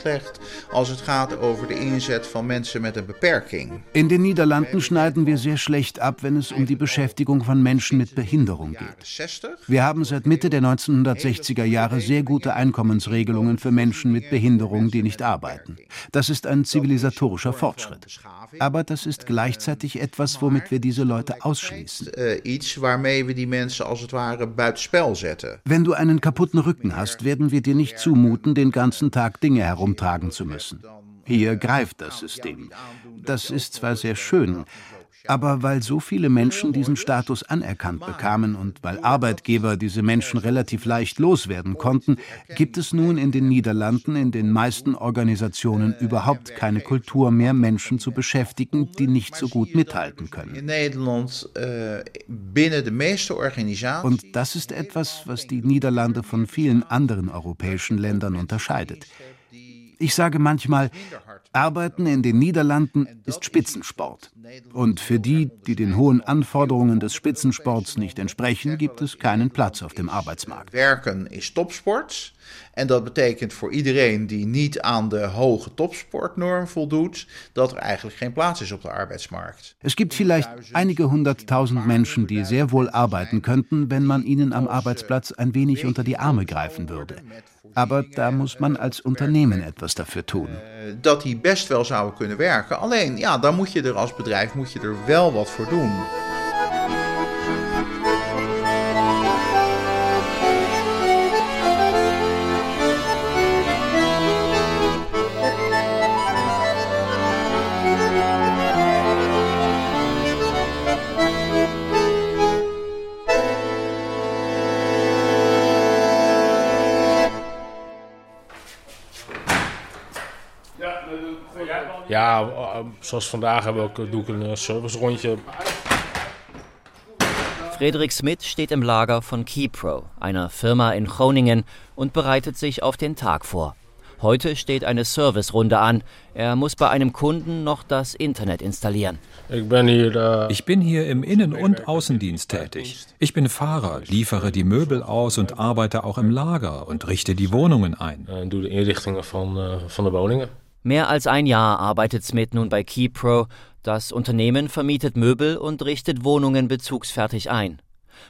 Slecht, als het gaat over de inzet van mensen met een beperking. In den Niederlanden schneiden wir sehr schlecht ab, wenn es um die Beschäftigung von Menschen mit Behinderung geht. Wir haben seit Mitte der 1960er Jahre sehr gute Einkommensregelungen für Menschen mit Behinderung, die nicht arbeiten. Das ist ein zivilisatorischer Fortschritt. Aber das ist gleichzeitig etwas, womit wir diese Leute ausschließen. Iets waarmee we die mensen als het ware buitenspel zetten. Wenn du einen kaputten Rücken hast, werden wir dir nicht zumuten, den ganzen Tag Dinge herumtragen zu müssen. Hier greift das System. Das ist zwar sehr schön, aber weil so viele Menschen diesen Status anerkannt bekamen und weil Arbeitgeber diese Menschen relativ leicht loswerden konnten, gibt es nun in den Niederlanden in den meisten Organisationen überhaupt keine Kultur mehr, Menschen zu beschäftigen, die nicht so gut mithalten können. Organisaties. Und das ist etwas, was die Niederlande von vielen anderen europäischen Ländern unterscheidet. Ich sage manchmal, Arbeiten in den Niederlanden ist Spitzensport. Und für die, die den hohen Anforderungen des Spitzensports nicht entsprechen, gibt es keinen Platz auf dem Arbeitsmarkt. Werken is topsport. En dat betekent voor iedereen die niet aan de hoge topsportnorm voldoet, dat er eigenlijk geen plaats is op de arbeidsmarkt. Es gibt vielleicht einige hunderttausend Menschen, die sehr wohl arbeiten könnten, wenn man ihnen am Arbeitsplatz ein wenig unter die Arme greifen würde. Aber da muss man als Unternehmen etwas dafür tun. Dat die best wel zouden kunnen werken. Alleen, ja, dan moet je er als bedrijf moet je er wel wat voor doen. Ja, zoals vandaag hebben we ook, doe ik een service rondje. Frederik Smith steht im Lager von Keypro, einer Firma in Groningen, und bereitet sich auf den Tag vor. Heute steht eine Servicerunde an. Er muss bei einem Kunden noch das Internet installieren. Ich bin hier, ich bin hier im Innen- und Außendienst tätig. Ich bin Fahrer, liefere die Möbel aus und arbeite auch im Lager und richte die Wohnungen ein. Doe de inrichtingen van, van de woningen. Mehr als ein Jahr arbeitet Smith nun bei Keypro. Das Unternehmen vermietet Möbel und richtet Wohnungen bezugsfertig ein.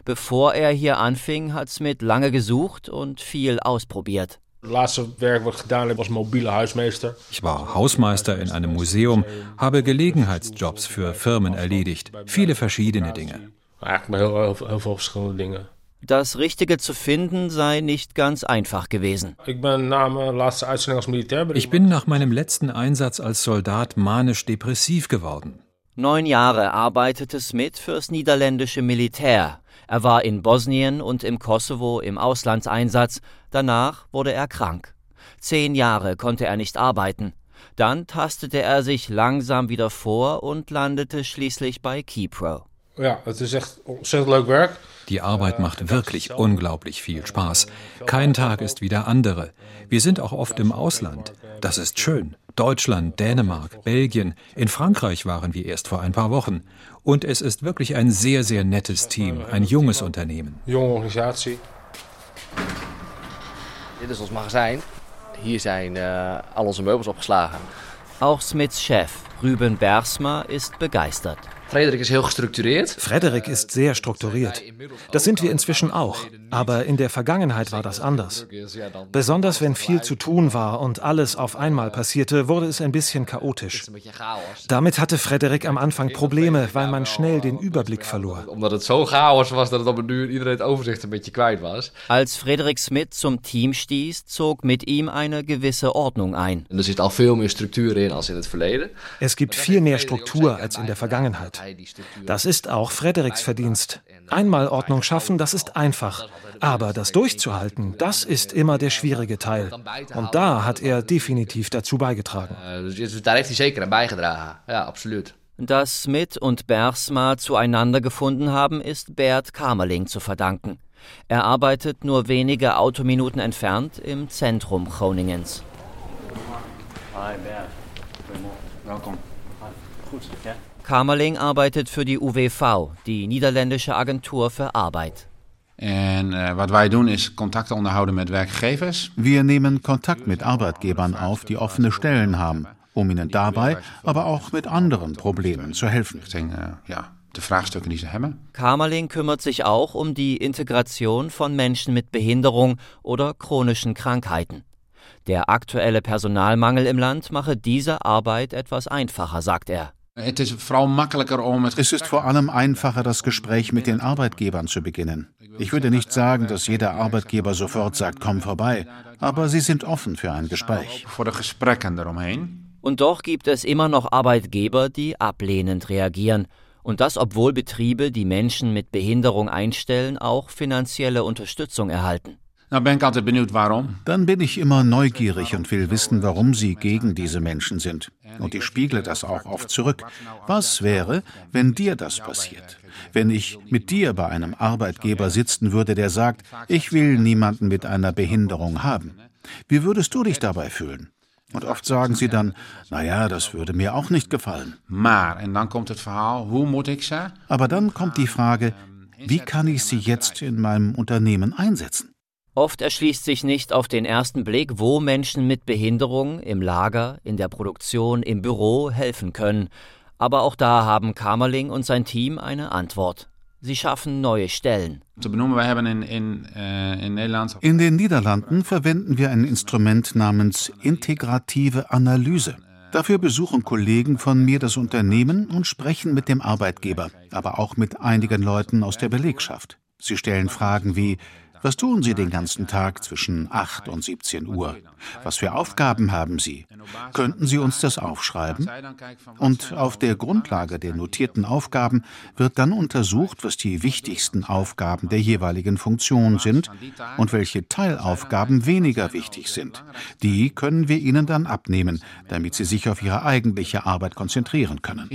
Bevor er hier anfing, hat Smith lange gesucht und viel ausprobiert. Ich war Hausmeister in einem Museum, habe Gelegenheitsjobs für Firmen erledigt, viele verschiedene Dinge. Eigenlijk heel veel verschillende dingen. Das Richtige zu finden sei nicht ganz einfach gewesen. Ich bin nach laatste uitzending als militair. Ich bin nach meinem letzten Einsatz als Soldat manisch-depressiv geworden. Neun Jahre arbeitete Smith fürs niederländische Militär. Er war in Bosnien und im Kosovo im Auslandseinsatz. Danach wurde er krank. Zehn Jahre konnte er nicht arbeiten. Dann tastete er sich langsam wieder vor und landete schließlich bei Keypro. Ja, het is echt ontzettend leuk werk. Die Arbeit macht wirklich unglaublich viel Spaß. Kein Tag ist wie der andere. Wir sind auch oft im Ausland. Das ist schön. Deutschland, Dänemark, Belgien, in Frankreich waren wir erst vor ein paar Wochen. Und es ist wirklich ein sehr, sehr nettes Team, ein junges Unternehmen. Junge Organisatie. Dit is ons magazijn. Hier zijn uh, al onze meubels opgeslagen. Auch Smiths Chef, Ruben Bersma, ist begeistert. Frederik ist heel gestructureerd. Frederik ist sehr strukturiert. Das sind wir inzwischen auch. Aber in der Vergangenheit war das anders. Besonders wenn viel zu tun war und alles auf einmal passierte, wurde es ein bisschen chaotisch. Damit hatte Frederik am Anfang Probleme, weil man schnell den Überblick verlor. Als Frederik Smith zum Team stieß, zog mit ihm eine gewisse Ordnung ein. Es gibt viel mehr Struktur als in der Vergangenheit. Das ist auch Frederiks Verdienst. Einmal Ordnung schaffen, das ist einfach. Aber das durchzuhalten, das ist immer der schwierige Teil. Und da hat er definitiv dazu beigetragen. Da hij zeker aan bijgedragen. Ja, absoluut. Dass Smith und Bersma zueinander gefunden haben, ist Bert Kamerling zu verdanken. Er arbeitet nur wenige Autominuten entfernt im Zentrum Groningens. Hi Bert, ja? Kamerling arbeitet für die UWV, die niederländische Agentur für Arbeit. En uh, wat wij doen is contacten onderhouden met werkgevers. Wir nehmen Kontakt mit Arbeitgebern auf, die offene Stellen haben, um ihnen dabei, aber auch mit anderen Problemen zu helfen. Uh, ja, de vraagstukken die ze hebben. Kamerling kümmert sich auch um die Integration von Menschen mit Behinderung oder chronischen Krankheiten. Der aktuelle Personalmangel im Land mache diese Arbeit etwas einfacher, sagt er. Es ist vor allem einfacher, das Gespräch mit den Arbeitgebern zu beginnen. Ich würde nicht sagen, dass jeder Arbeitgeber sofort sagt, komm vorbei, aber sie sind offen für ein Gespräch. Und doch gibt es immer noch Arbeitgeber, die ablehnend reagieren. Und das, obwohl Betriebe, die Menschen mit Behinderung einstellen, auch finanzielle Unterstützung erhalten. Nou ben ik altijd benieuwd waarom. Dann bin ich immer neugierig und will wissen, warum sie gegen diese Menschen sind. Und ich spiegle das auch oft zurück. Was wäre, wenn dir das passiert? Wenn ich mit dir bei einem Arbeitgeber sitzen würde, der sagt, ich will niemanden mit einer Behinderung haben. Wie würdest du dich dabei fühlen? Und oft sagen sie dann, naja, das würde mir auch nicht gefallen. Aber dann kommt die Frage, wie kann ich sie jetzt in meinem Unternehmen einsetzen? Oft erschließt sich nicht auf den ersten Blick, wo Menschen mit Behinderung im Lager, in der Produktion, im Büro helfen können. Aber auch da haben Kamerling und sein Team eine Antwort. Sie schaffen neue Stellen. äh, In den Niederlanden verwenden wir ein Instrument namens integrative Analyse. Dafür besuchen Kollegen von mir das Unternehmen und sprechen mit dem Arbeitgeber, aber auch mit einigen Leuten aus der Belegschaft. Sie stellen Fragen wie, was tun Sie den ganzen Tag zwischen 8 und 17 Uhr? Was für Aufgaben haben Sie? Könnten Sie uns das aufschreiben? Und auf der Grundlage der notierten Aufgaben wird dann untersucht, was die wichtigsten Aufgaben der jeweiligen Funktion sind und welche Teilaufgaben weniger wichtig sind. Die können wir Ihnen dann abnehmen, damit Sie sich auf Ihre eigentliche Arbeit konzentrieren können.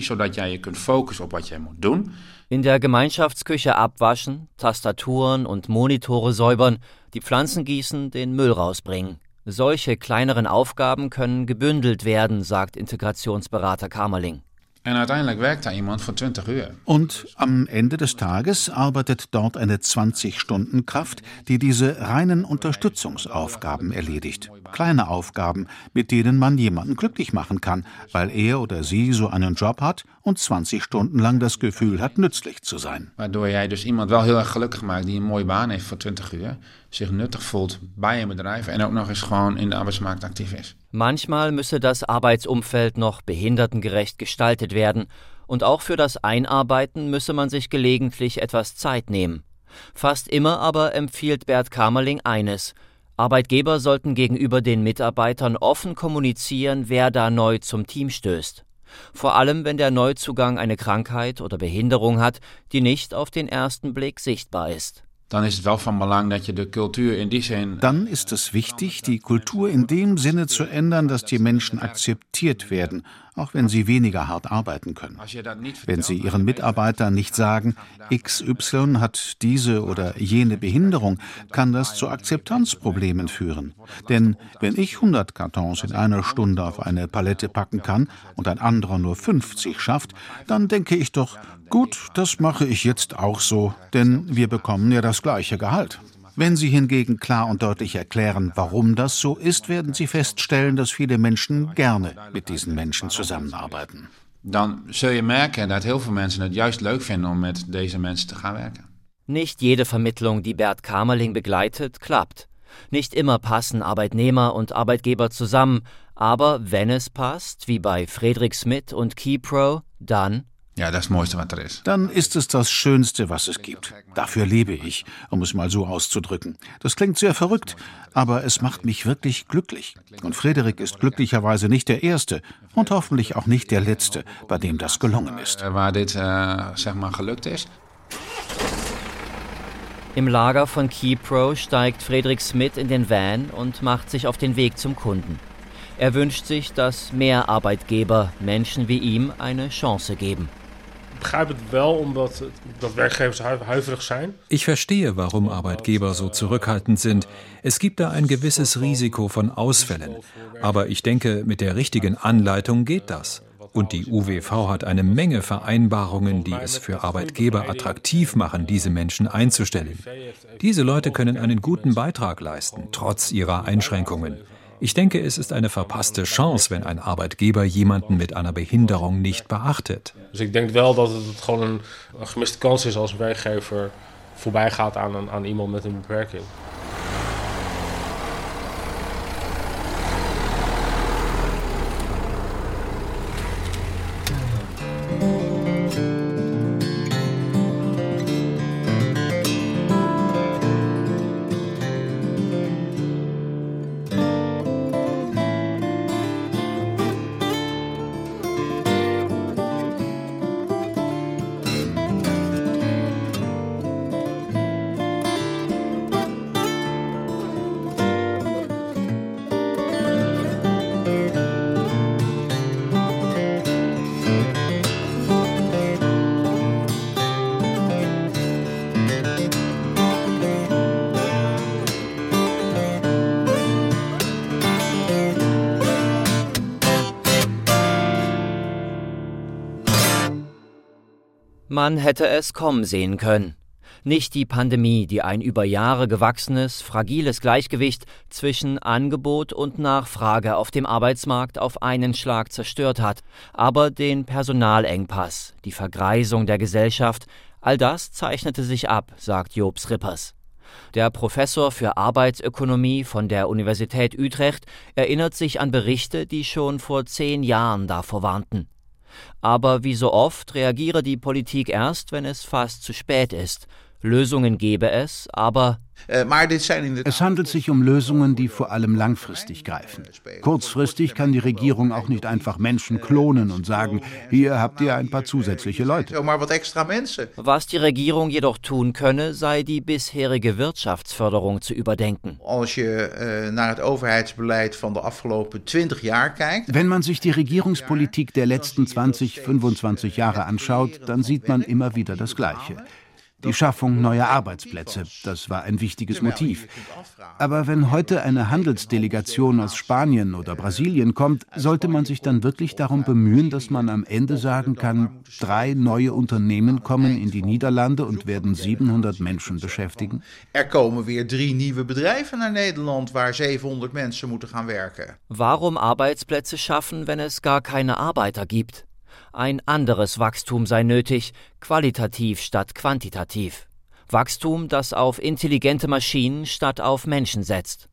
In der Gemeinschaftsküche abwaschen, Tastaturen und Monitore säubern, die Pflanzen gießen, den Müll rausbringen. Solche kleineren Aufgaben können gebündelt werden, sagt Integrationsberater Kamerling. En uiteindelijk werkt daar iemand voor 20 uur. Und am Ende des Tages arbeitet dort eine 20-Stunden-Kraft, die diese reinen Unterstützungsaufgaben erledigt. Kleine Aufgaben, mit denen man jemanden glücklich machen kann, weil er oder sie so einen Job hat und 20 Stunden lang das Gefühl hat, nützlich zu sein. Waardoor jij dus iemand wel heel erg gelukkig maakt die een mooie baan heeft voor 20 uur, zich nuttig voelt bij een bedrijf en ook nog eens gewoon in de arbeidsmarkt actief is. Manchmal müsse das Arbeitsumfeld noch behindertengerecht gestaltet werden, und auch für das Einarbeiten müsse man sich gelegentlich etwas Zeit nehmen. Fast immer aber empfiehlt Bert Kamerling eines Arbeitgeber sollten gegenüber den Mitarbeitern offen kommunizieren, wer da neu zum Team stößt. Vor allem, wenn der Neuzugang eine Krankheit oder Behinderung hat, die nicht auf den ersten Blick sichtbar ist. Dann ist es wichtig, die Kultur in dem Sinne zu ändern, dass die Menschen akzeptiert werden, auch wenn sie weniger hart arbeiten können. Wenn sie ihren Mitarbeitern nicht sagen, XY hat diese oder jene Behinderung, kann das zu Akzeptanzproblemen führen. Denn wenn ich 100 Kartons in einer Stunde auf eine Palette packen kann und ein anderer nur 50 schafft, dann denke ich doch, gut, das mache ich jetzt auch so, denn wir bekommen ja das gleiche Gehalt. Wenn Sie hingegen klar und deutlich erklären, warum das so ist, werden Sie feststellen, dass viele Menschen gerne mit diesen Menschen zusammenarbeiten. Dan zul je merken dat heel veel mensen het juist leuk vinden om met deze mensen te gaan werken. Nicht jede Vermittlung, die Bert Kamerling begleitet, klappt. Nicht immer passen Arbeitnehmer und Arbeitgeber zusammen, aber wenn es passt, wie bei Friedrich Smith und Keypro, dann ja, das Mooiste, was er ist. Dann ist es das Schönste, was es gibt. Dafür lebe ich, um es mal so auszudrücken. Das klingt sehr verrückt, aber es macht mich wirklich glücklich. Und Frederik ist glücklicherweise nicht der Erste und hoffentlich auch nicht der Letzte, bei dem das gelungen ist. Waar dit, uh, zeg maar, gelukt is. Im Lager von Keypro steigt Frederik Smith in den Van und macht sich auf den Weg zum Kunden. Er wünscht sich, dass mehr Arbeitgeber Menschen wie ihm eine Chance geben. Begrijp het wel omdat dat werkgevers huiverig zijn. Ich verstehe, warum Arbeitgeber so zurückhaltend sind. Es gibt da ein gewisses Risiko von Ausfällen. Aber ich denke, mit der richtigen Anleitung geht das. Und die UWV hat eine Menge Vereinbarungen, die es für Arbeitgeber attraktiv machen, diese Menschen einzustellen. Diese Leute können einen guten Beitrag leisten, trotz ihrer Einschränkungen. Ich denke, es ist eine verpasste Chance, wenn ein Arbeitgeber jemanden mit einer Behinderung nicht beachtet. Dus ik denk wel dat het gewoon een, gemiste kans is als een werkgever voorbij gaat aan, aan iemand met. Man hätte es kommen sehen können. Nicht die Pandemie, die ein über Jahre gewachsenes, fragiles Gleichgewicht zwischen Angebot und Nachfrage auf dem Arbeitsmarkt auf einen Schlag zerstört hat, aber den Personalengpass, die Vergreisung der Gesellschaft, all das zeichnete sich ab, sagt Jobs Rippers. Der Professor für Arbeitsökonomie von der Universität Utrecht erinnert sich an Berichte, die schon vor zehn Jahren davor warnten. Aber wie so oft reagiere die Politik erst, wenn es fast zu spät ist. Lösungen gebe es, aber Äh, es handelt sich um Lösungen, die vor allem langfristig greifen. Kurzfristig kann die Regierung auch nicht einfach Menschen klonen und sagen, hier habt ihr ein paar zusätzliche Leute. Was die Regierung jedoch tun könne, sei die bisherige Wirtschaftsförderung zu überdenken. Wenn man sich die Regierungspolitik der letzten 20, 25 Jahre anschaut, dann sieht man immer wieder das Gleiche. Die Schaffung neuer Arbeitsplätze. Das war ein wichtiges Motiv. Aber wenn heute eine Handelsdelegation aus Spanien oder Brasilien kommt, sollte man sich dann wirklich darum bemühen, dass man am Ende sagen kann, drei neue Unternehmen kommen in die Niederlande und werden 700 Menschen beschäftigen? Er kommen weer drie nieuwe bedrijven naar Nederland waar 700 mensen moeten gaan werken. Warum Arbeitsplätze schaffen, wenn es gar keine Arbeiter gibt? Ein anderes Wachstum sei nötig, qualitativ statt quantitativ. Wachstum, das auf intelligente Maschinen statt auf Menschen setzt.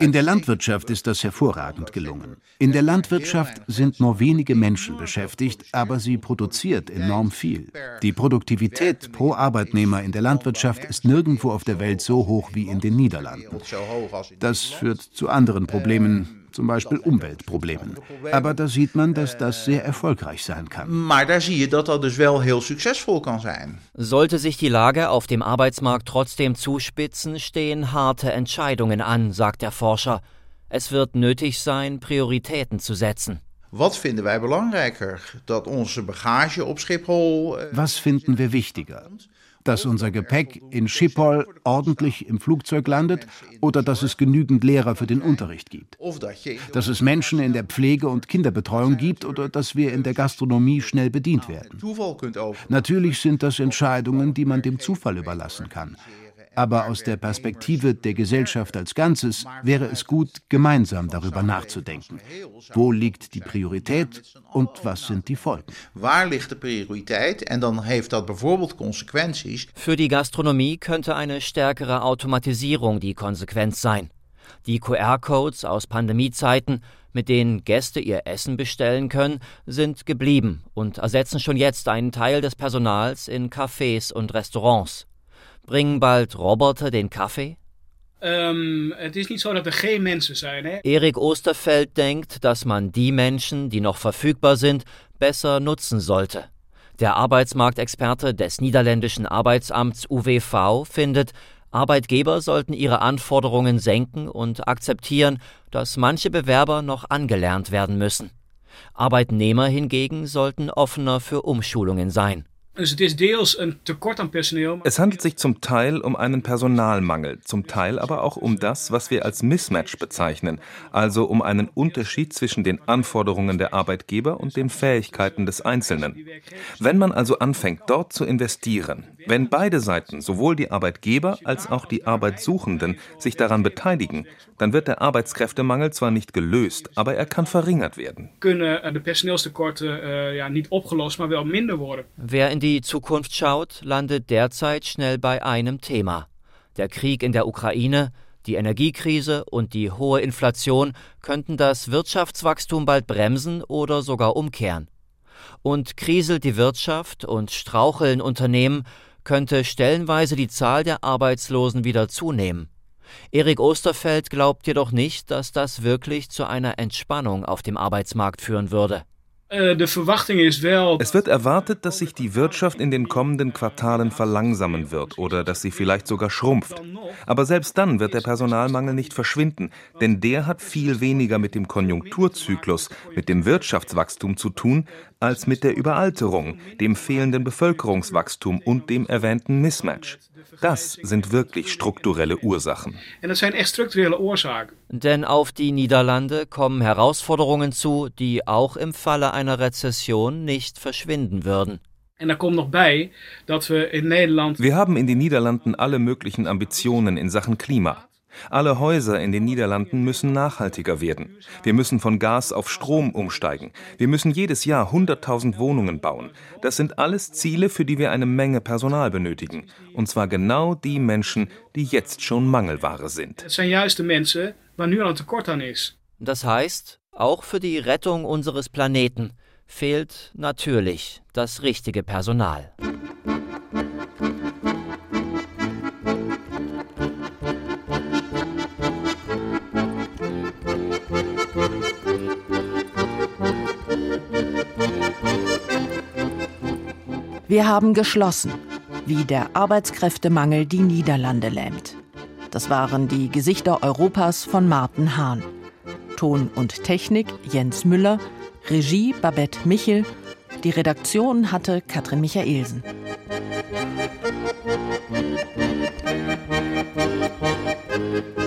In der Landwirtschaft ist das hervorragend gelungen. In der Landwirtschaft sind nur wenige Menschen beschäftigt, aber sie produziert enorm viel. Die Produktivität pro Arbeitnehmer in der Landwirtschaft ist nirgendwo auf der Welt so hoch wie in den Niederlanden. Das führt zu anderen Problemen, zum Beispiel Umweltproblemen. Aber da sieht man, dass das sehr erfolgreich sein kann. Maar daar zie je dat dat dus wel heel succesvol kan zijn. Sollte sich die Lage auf dem Arbeitsmarkt trotzdem zuspitzen, stehen harte Entscheidungen an, sagt der Forscher. Es wird nötig sein, Prioritäten zu setzen. Eh, Was finden wir wichtiger? Dass unser Gepäck in Schiphol ordentlich im Flugzeug landet oder dass es genügend Lehrer für den Unterricht gibt. Dass es Menschen in der Pflege und Kinderbetreuung gibt oder dass wir in der Gastronomie schnell bedient werden. Natürlich sind das Entscheidungen, die man dem Zufall überlassen kann. Aber aus der Perspektive der Gesellschaft als Ganzes wäre es gut, gemeinsam darüber nachzudenken. Wo liegt die Priorität und was sind die Folgen? Waar ligt de prioriteit? En dan heeft dat bijvoorbeeld consequenties. Für die Gastronomie könnte eine stärkere Automatisierung die Konsequenz sein. Die QR-Codes aus Pandemiezeiten, mit denen Gäste ihr Essen bestellen können, sind geblieben und ersetzen schon jetzt einen Teil des Personals in Cafés und Restaurants. Bringen bald Roboter den Kaffee? Um, het is niet zo dat er geen mensen zijn. Hè? Erik Osterfeld denkt, dass man die Menschen, die noch verfügbar sind, besser nutzen sollte. Der Arbeitsmarktexperte des niederländischen Arbeitsamts UWV findet, Arbeitgeber sollten ihre Anforderungen senken und akzeptieren, dass manche Bewerber noch angelernt werden müssen. Arbeitnehmer hingegen sollten offener für Umschulungen sein. Es handelt sich zum Teil um einen Personalmangel, zum Teil aber auch um das, was wir als Mismatch bezeichnen, also um einen Unterschied zwischen den Anforderungen der Arbeitgeber und den Fähigkeiten des Einzelnen. Wenn man also anfängt, dort zu investieren, wenn beide Seiten, sowohl die Arbeitgeber als auch die Arbeitssuchenden, sich daran beteiligen, dann wird der Arbeitskräftemangel zwar nicht gelöst, aber er kann verringert werden. Kunnen de personeelstekorten uh, ja, niet opgelost, maar wel minder worden. Wer in die Zukunft schaut, landet derzeit schnell bei einem Thema. Der Krieg in der Ukraine, die Energiekrise und die hohe Inflation könnten das Wirtschaftswachstum bald bremsen oder sogar umkehren. Und kriselt die Wirtschaft und straucheln Unternehmen, könnte stellenweise die Zahl der Arbeitslosen wieder zunehmen. Erik Osterfeld glaubt jedoch nicht, dass das wirklich zu einer Entspannung auf dem Arbeitsmarkt führen würde. Äh, es wird erwartet, dass sich die Wirtschaft in den kommenden Quartalen verlangsamen wird oder dass sie vielleicht sogar schrumpft. Aber selbst dann wird der Personalmangel nicht verschwinden, denn der hat viel weniger mit dem Konjunkturzyklus, mit dem Wirtschaftswachstum zu tun, als mit der Überalterung, dem fehlenden Bevölkerungswachstum und dem erwähnten Mismatch. Das sind wirklich strukturelle Ursachen. Denn auf die Niederlande kommen Herausforderungen zu, die auch im Falle einer Rezession nicht verschwinden würden. Wir haben in den Niederlanden alle möglichen Ambitionen in Sachen Klima. Alle Häuser in den Niederlanden müssen nachhaltiger werden. Wir müssen von Gas auf Strom umsteigen. Wir müssen jedes Jahr 100.000 Wohnungen bauen. Das sind alles Ziele, für die wir eine Menge Personal benötigen. Und zwar genau die Menschen, die jetzt schon Mangelware sind. Das sind juist de mensen waar nu al een tekort aan is. Das heißt, auch für die Rettung unseres Planeten fehlt natürlich das richtige Personal. Wir haben geschlossen, wie der Arbeitskräftemangel die Niederlande lähmt. Das waren die Gesichter Europas von Martin Hahn. Ton und Technik Jens Müller, Regie Babette Michel, die Redaktion hatte Katrin Michaelsen. Musik